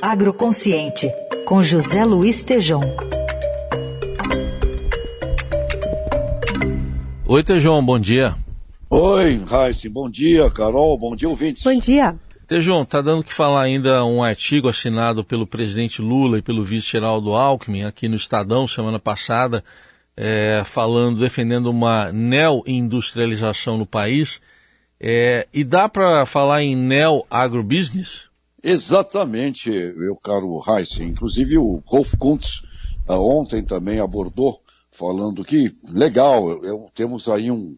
Agroconsciente, com José Luiz Tejom. Oi, Tejom, bom dia. Oi, Raíssa, bom dia, Carol, bom dia, ouvintes. Bom dia. Tejom, está dando que falar ainda um artigo assinado pelo presidente Lula e pelo vice-geraldo Alckmin aqui no Estadão semana passada, é, falando, defendendo uma neo-industrialização no país. É, e dá para falar em neo-agrobusiness? Exatamente, meu caro Heiss. Inclusive o Rolf Kuntz uh, ontem também abordou, falando que, legal, eu, temos aí um,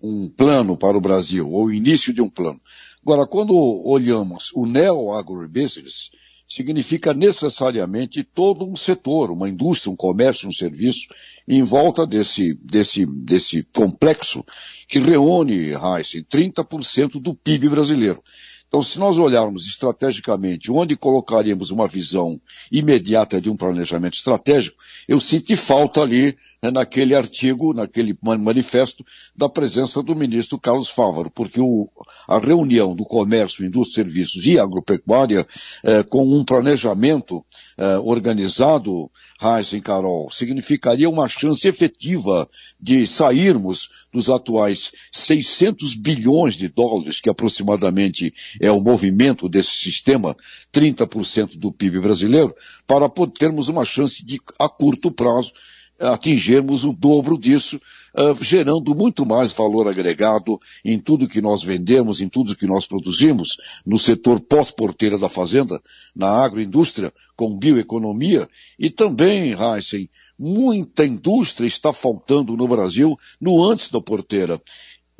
um plano para o Brasil, ou o início de um plano. Agora, quando olhamos o neo-agrobusiness, significa necessariamente todo um setor, uma indústria, um comércio, um serviço, em volta desse, desse, desse complexo que reúne, Heisen, 30% do PIB brasileiro. Então, se nós olharmos estrategicamente onde colocaríamos uma visão imediata de um planejamento estratégico, eu sinto falta ali né, naquele artigo, naquele manifesto, da presença do ministro Carlos Fávaro, porque o, a reunião do comércio, indústria, serviços e agropecuária, eh, com um planejamento eh, organizado, Heisen Carol, significaria uma chance efetiva de sairmos dos atuais 600 bilhões de dólares, que aproximadamente é o movimento desse sistema, 30% do PIB brasileiro, para termos uma chance de, a curto prazo, atingirmos o dobro disso, uh, gerando muito mais valor agregado em tudo que nós vendemos, em tudo que nós produzimos, no setor pós-porteira da fazenda, na agroindústria, com bioeconomia, e também, Heisen, muita indústria está faltando no Brasil no antes da porteira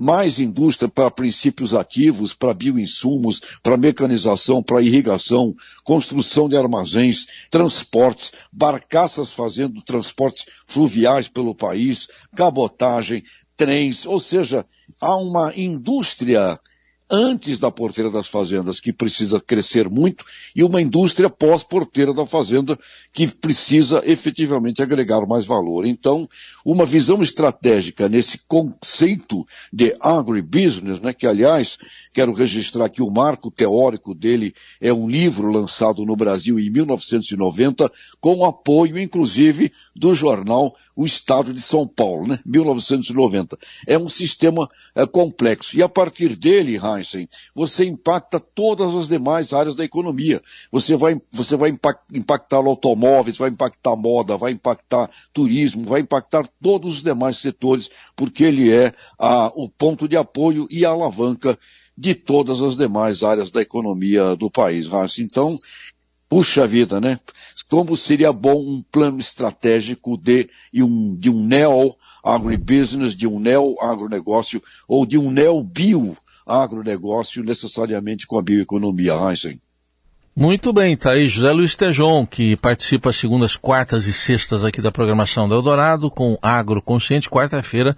mais indústria para princípios ativos, para bioinsumos, para mecanização, para irrigação, construção de armazéns, transportes, barcaças fazendo transportes fluviais pelo país, cabotagem, trens, ou seja, há uma indústria antes da porteira das fazendas, que precisa crescer muito, e uma indústria pós-porteira da fazenda, que precisa efetivamente agregar mais valor. Então, uma visão estratégica nesse conceito de agribusiness, né, que aliás, quero registrar que o marco teórico dele é um livro lançado no Brasil em 1990, com apoio, inclusive, do jornal o Estado de São Paulo, né? 1990. É um sistema é, complexo. E a partir dele, Heinzen, você impacta todas as demais áreas da economia. Você vai, você vai impactar automóveis, vai impactar moda, vai impactar turismo, vai impactar todos os demais setores, porque ele é a, o ponto de apoio e a alavanca de todas as demais áreas da economia do país. Então, puxa vida, né? como seria bom um plano estratégico de, um, de um neo-agribusiness, de um neo-agronegócio ou de um neo-bio-agronegócio necessariamente com a bioeconomia, Einstein. Muito bem, tá aí José Luiz Tejon, que participa às segundas, quartas e sextas aqui da programação do Eldorado com Agro Consciente. Quarta-feira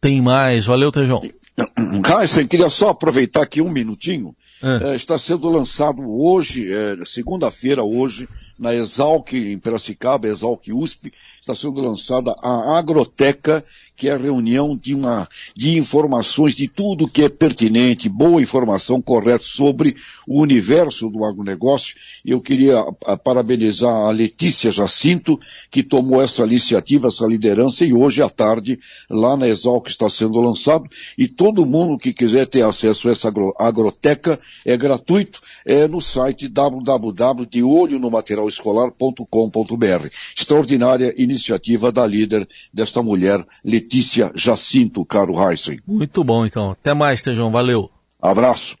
tem mais. Valeu, Tejon. Einstein, queria só aproveitar aqui um minutinho. É. Está sendo lançado hoje, é, segunda-feira hoje, na Exalc, em Piracicaba, Exalc USP, está sendo lançada a Agroteca, que é a reunião de uma, de informações de tudo que é pertinente, boa informação correta sobre o universo do agronegócio. Eu queria a, a, parabenizar a Letícia Jacinto, que tomou essa iniciativa, essa liderança, e hoje à tarde, lá na Exalc está sendo lançado, e todo mundo que quiser ter acesso a essa agro, agroteca é gratuito, é no site www.deolhonomaterialescolar.com.br. Extraordinária iniciativa da líder desta mulher, Letícia Jacinto, caro Heisen. Muito bom, então. Até mais, Tejão. Valeu. Abraço.